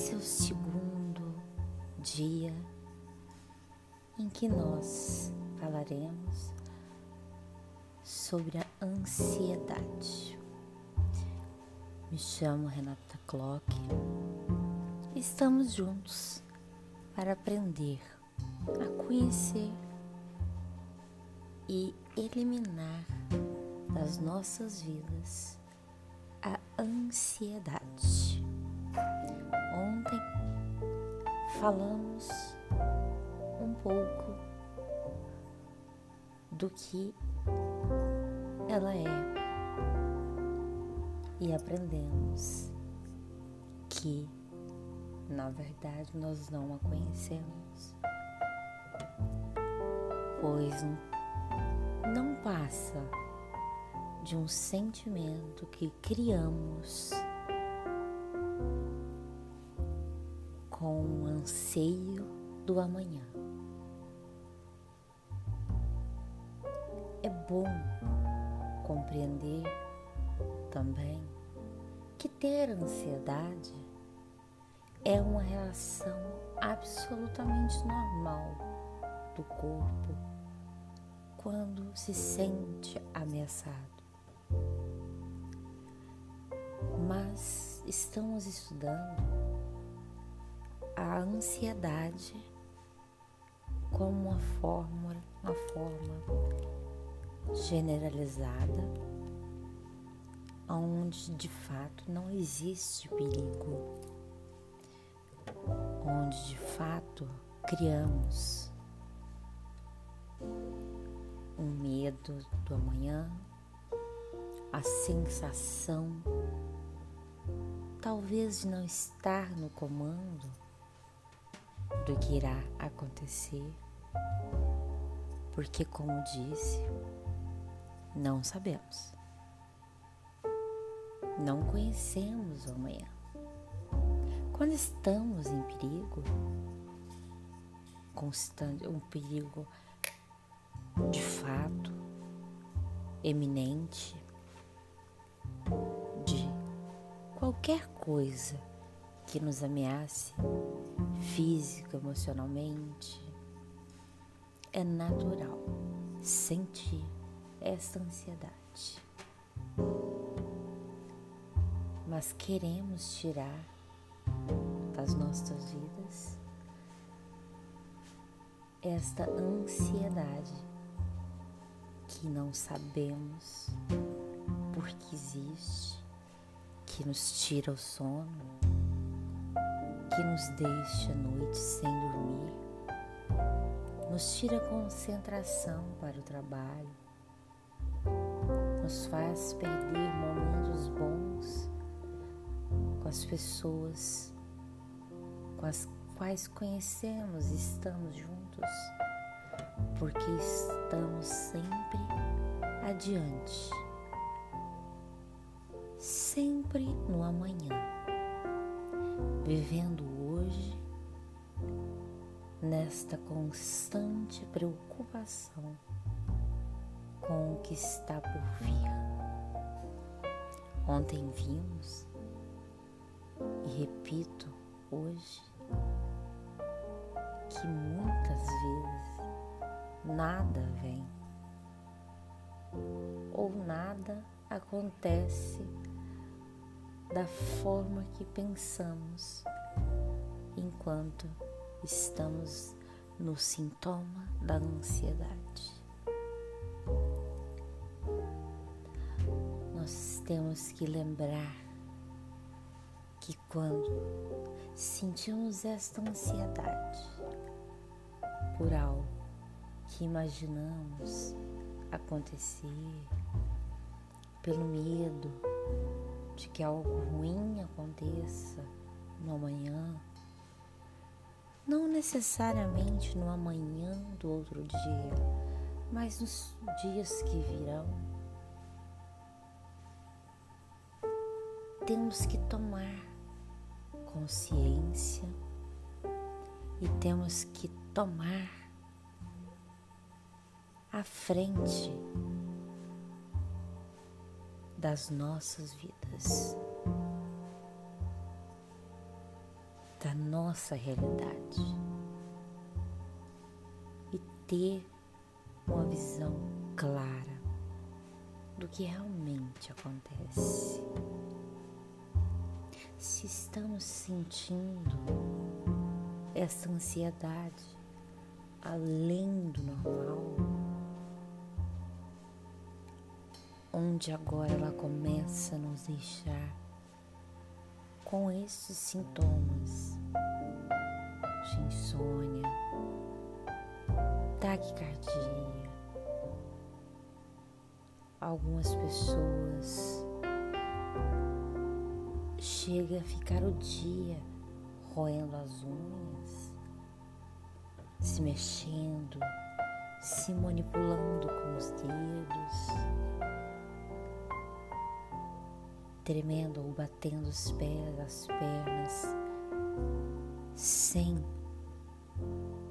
Esse é o segundo dia em que nós falaremos sobre a ansiedade. Me chamo Renata Clock. Estamos juntos para aprender a conhecer e eliminar das nossas vidas a ansiedade. Ontem falamos um pouco do que ela é. E aprendemos que, na verdade, nós não a conhecemos, pois não passa de um sentimento que criamos com o anseio do amanhã. É bom compreender também que ter ansiedade é uma reação absolutamente normal do corpo quando se sente ameaçado mas estamos estudando a ansiedade como uma forma, uma forma generalizada, onde de fato não existe perigo, onde de fato criamos um medo do amanhã, a sensação talvez de não estar no comando do que irá acontecer, porque, como disse, não sabemos, não conhecemos o amanhã. Quando estamos em perigo, constante, um perigo de fato, eminente, qualquer coisa que nos ameace física, emocionalmente, é natural sentir essa ansiedade. Mas queremos tirar das nossas vidas esta ansiedade que não sabemos por que existe que nos tira o sono, que nos deixa a noite sem dormir, nos tira concentração para o trabalho, nos faz perder momentos bons com as pessoas com as quais conhecemos e estamos juntos, porque estamos sempre adiante. Sempre no amanhã, vivendo hoje nesta constante preocupação com o que está por vir. Ontem vimos, e repito hoje, que muitas vezes nada vem ou nada acontece da forma que pensamos enquanto estamos no sintoma da ansiedade. Nós temos que lembrar que quando sentimos esta ansiedade por algo que imaginamos acontecer, pelo medo de que algo ruim aconteça no amanhã, não necessariamente no amanhã do outro dia, mas nos dias que virão. Temos que tomar consciência e temos que tomar a frente das nossas vidas, da nossa realidade e ter uma visão clara do que realmente acontece. Se estamos sentindo essa ansiedade além do normal, onde agora ela começa a nos deixar com esses sintomas de insônia, taquicardia. Algumas pessoas chegam a ficar o dia roendo as unhas, se mexendo, se manipulando com os dedos, tremendo ou batendo os pés, as pernas, sem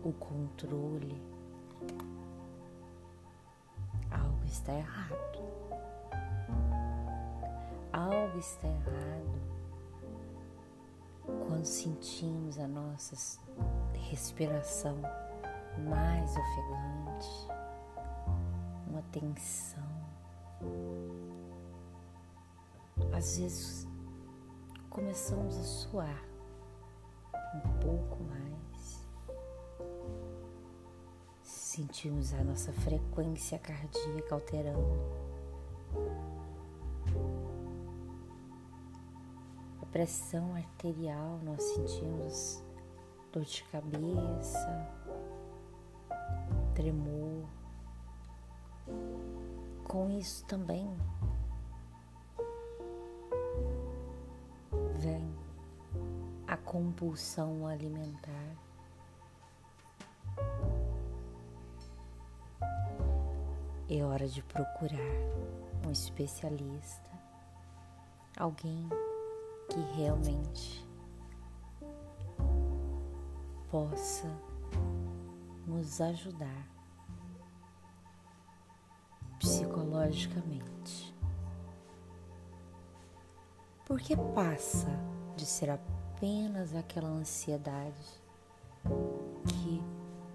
o controle. Algo está errado. Algo está errado quando sentimos a nossa respiração mais ofegante, uma tensão. Às vezes começamos a suar um pouco mais, sentimos a nossa frequência cardíaca alterando. A pressão arterial, nós sentimos dor de cabeça, tremor. Com isso também a compulsão alimentar. É hora de procurar um especialista, alguém que realmente possa nos ajudar psicologicamente. Porque passa de ser apenas aquela ansiedade que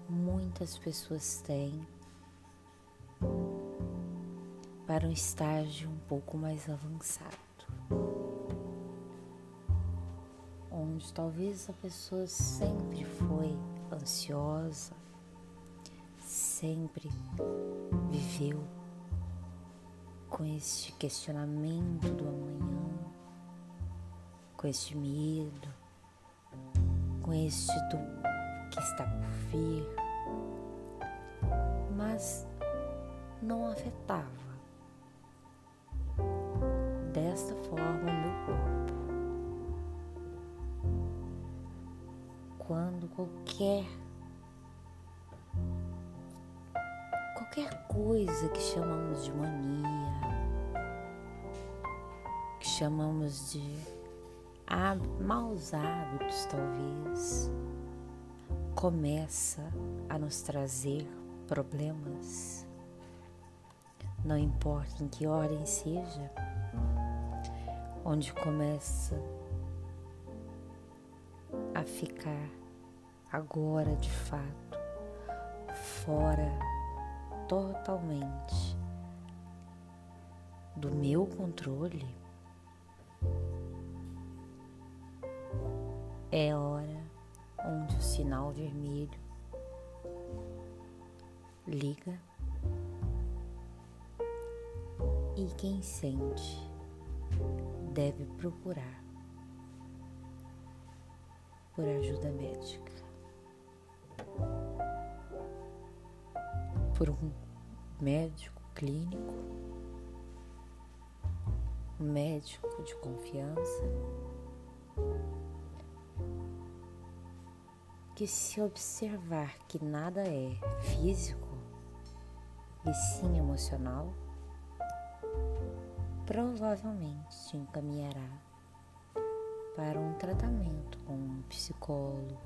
muitas pessoas têm para um estágio um pouco mais avançado. Onde talvez a pessoa sempre foi ansiosa, sempre viveu com este questionamento do amanhã, com este medo, com este do que está por vir, mas não afetava desta forma o meu corpo. Quando qualquer qualquer coisa que chamamos de mania, que chamamos de maus hábitos, talvez, começa a nos trazer problemas. Não importa em que ordem seja, onde começa a ficar agora de fato fora totalmente do meu controle, sinal vermelho. Liga. E quem sente deve procurar por ajuda médica. Por um médico clínico, um médico de confiança, que se observar que nada é físico e sim emocional, provavelmente te encaminhará para um tratamento com um psicólogo,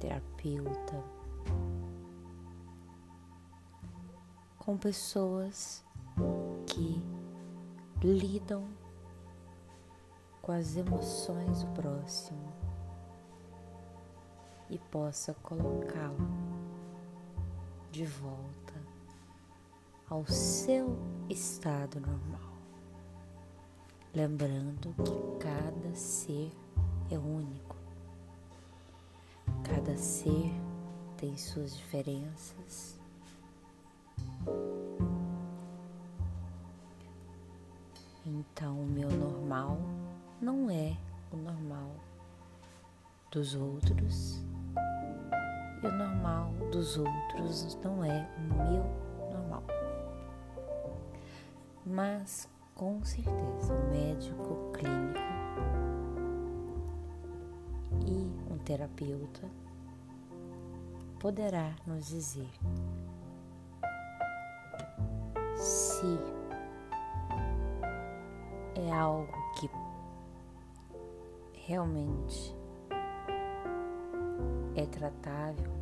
terapeuta, com pessoas que lidam com as emoções do próximo e possa colocá-lo de volta ao seu estado normal. Lembrando que cada ser é único, cada ser tem suas diferenças. Então, o meu normal não é o normal dos outros e o normal dos outros não é o meu normal. Mas com certeza um médico clínico e um terapeuta poderá nos dizer se é algo que realmente é tratável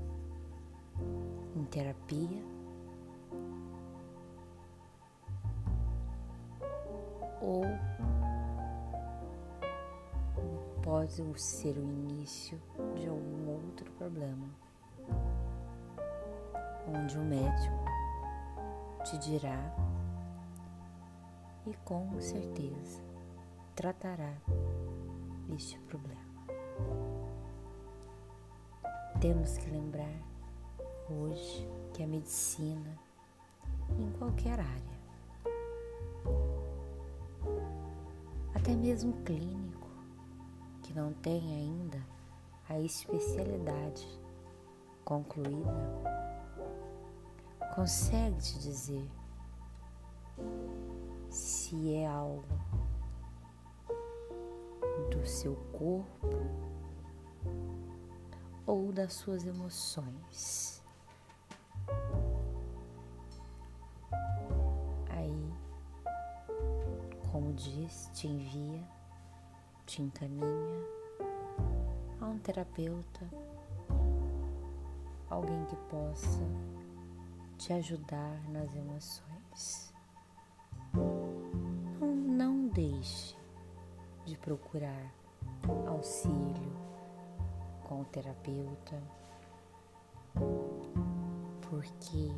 em terapia ou pode ser o início de algum outro problema, onde o médico te dirá e com certeza tratará este problema. Temos que lembrar hoje que a medicina, em qualquer área, até mesmo clínico, que não tem ainda a especialidade concluída, consegue te dizer se é algo do seu corpo ou das suas emoções. Aí, como diz, te envia, te encaminha a um terapeuta, alguém que possa te ajudar nas emoções deixe de procurar auxílio com o terapeuta, porque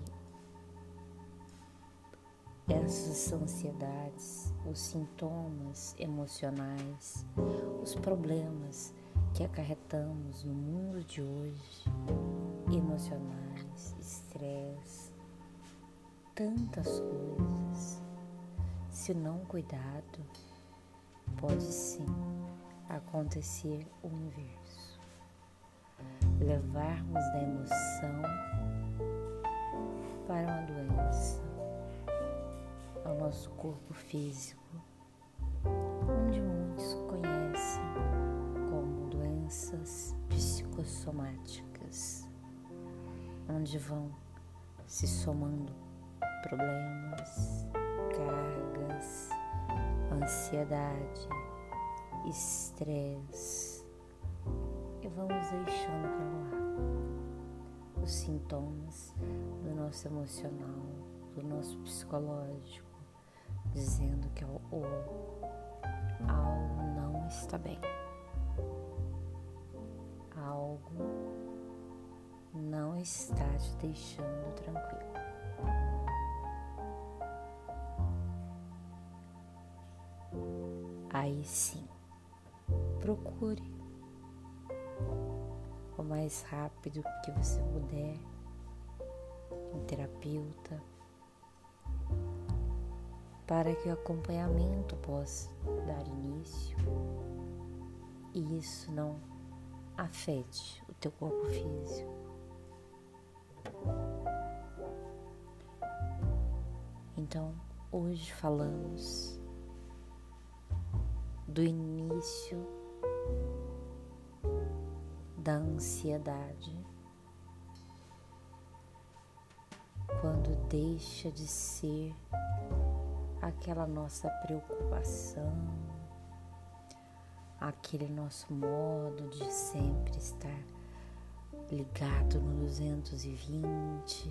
essas ansiedades, os sintomas emocionais, os problemas que acarretamos no mundo de hoje, emocionais, estresse, tantas coisas se não cuidado, pode sim acontecer o inverso. Levarmos da emoção para uma doença. Ao nosso corpo físico, onde muitos conhecem como doenças psicossomáticas, onde vão se somando problemas, cargas, ansiedade, estresse vamos deixando para lá os sintomas do nosso emocional, do nosso psicológico, dizendo que o, algo não está bem. Algo não está te deixando tranquilo. Aí sim, procure o mais rápido que você puder um terapeuta para que o acompanhamento possa dar início e isso não afete o teu corpo físico. Então, hoje falamos do início da ansiedade, quando deixa de ser aquela nossa preocupação, aquele nosso modo de sempre estar ligado no 220.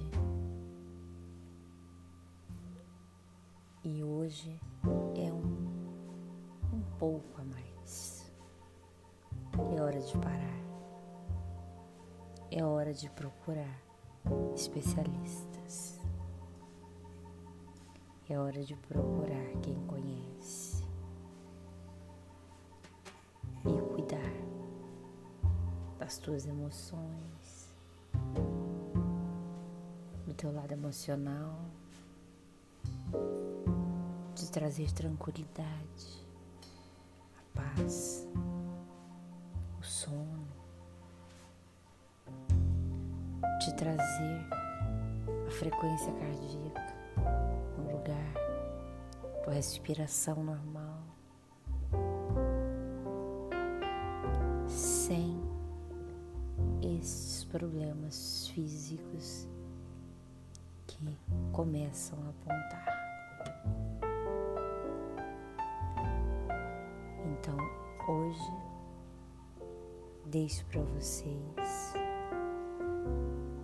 E hoje é um pouco a mais. É hora de parar. É hora de procurar especialistas. É hora de procurar quem conhece. E cuidar das tuas emoções, do teu lado emocional, de trazer tranquilidade, a paz, frequência cardíaca no lugar, tua respiração normal, sem esses problemas físicos que começam a apontar. Então, hoje, deixo para vocês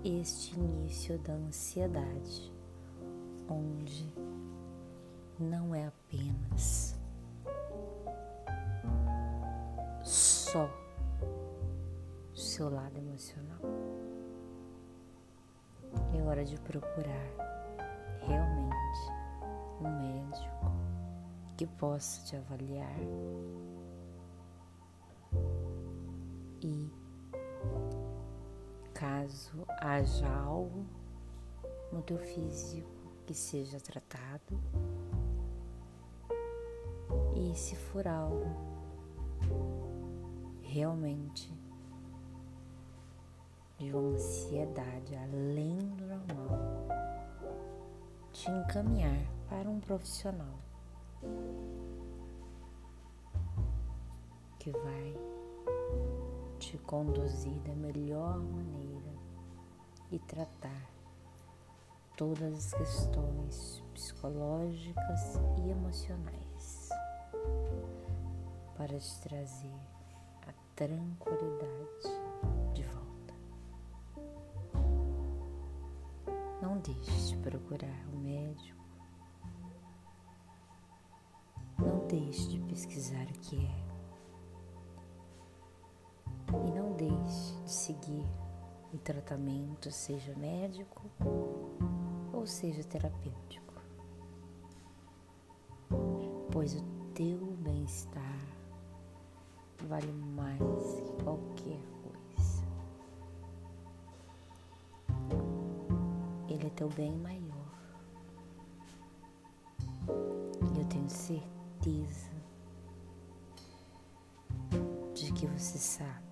este início da ansiedade, onde não é apenas só o seu lado emocional. É hora de procurar realmente um médico que possa te avaliar e caso haja algo no teu físico que seja tratado e se for algo realmente de uma ansiedade além do normal, te encaminhar para um profissional que vai te conduzir da melhor maneira e tratar todas as questões psicológicas e emocionais para te trazer a tranquilidade de volta. Não deixe de procurar o um médico. Não deixe de pesquisar o que é e não deixe de seguir o tratamento, seja médico ou seja terapêutico, pois o teu bem-estar vale mais que qualquer coisa. Ele é teu bem maior. E eu tenho certeza de que você sabe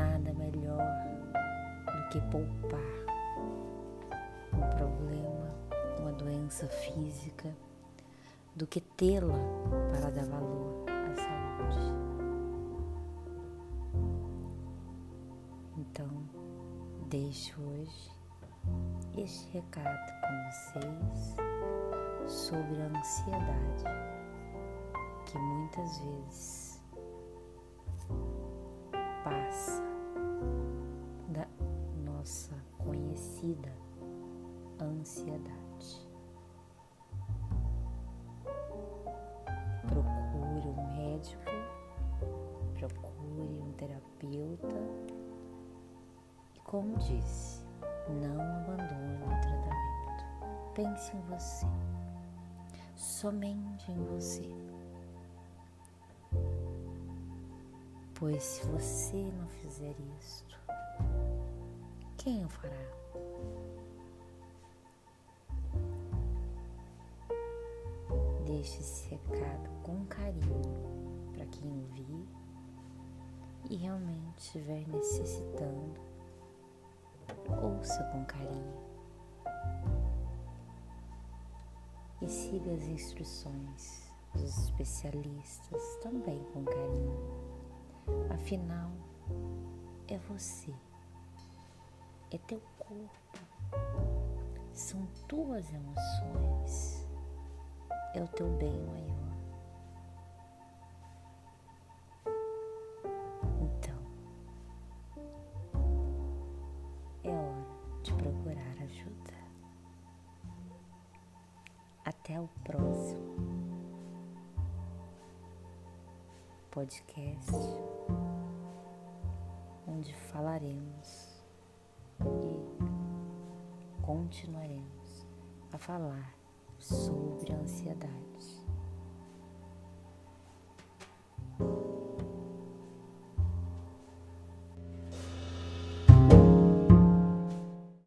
nada melhor do que poupar um problema, uma doença física, do que tê-la para dar valor à saúde. Então, deixo hoje este recado com vocês sobre a ansiedade que muitas vezes passa ansiedade. Procure um médico, procure um terapeuta e, como disse, não abandone o tratamento. Pense em você, somente em você. Pois se você não fizer isto, quem o fará? Deixe esse recado com carinho para quem ouvir e realmente estiver necessitando. Ouça com carinho e siga as instruções dos especialistas também com carinho Afinal, é você, é teu corpo, são tuas emoções, é o teu bem maior. Então, é hora de procurar ajuda. Até o próximo podcast onde falaremos continuaremos a falar sobre a ansiedade.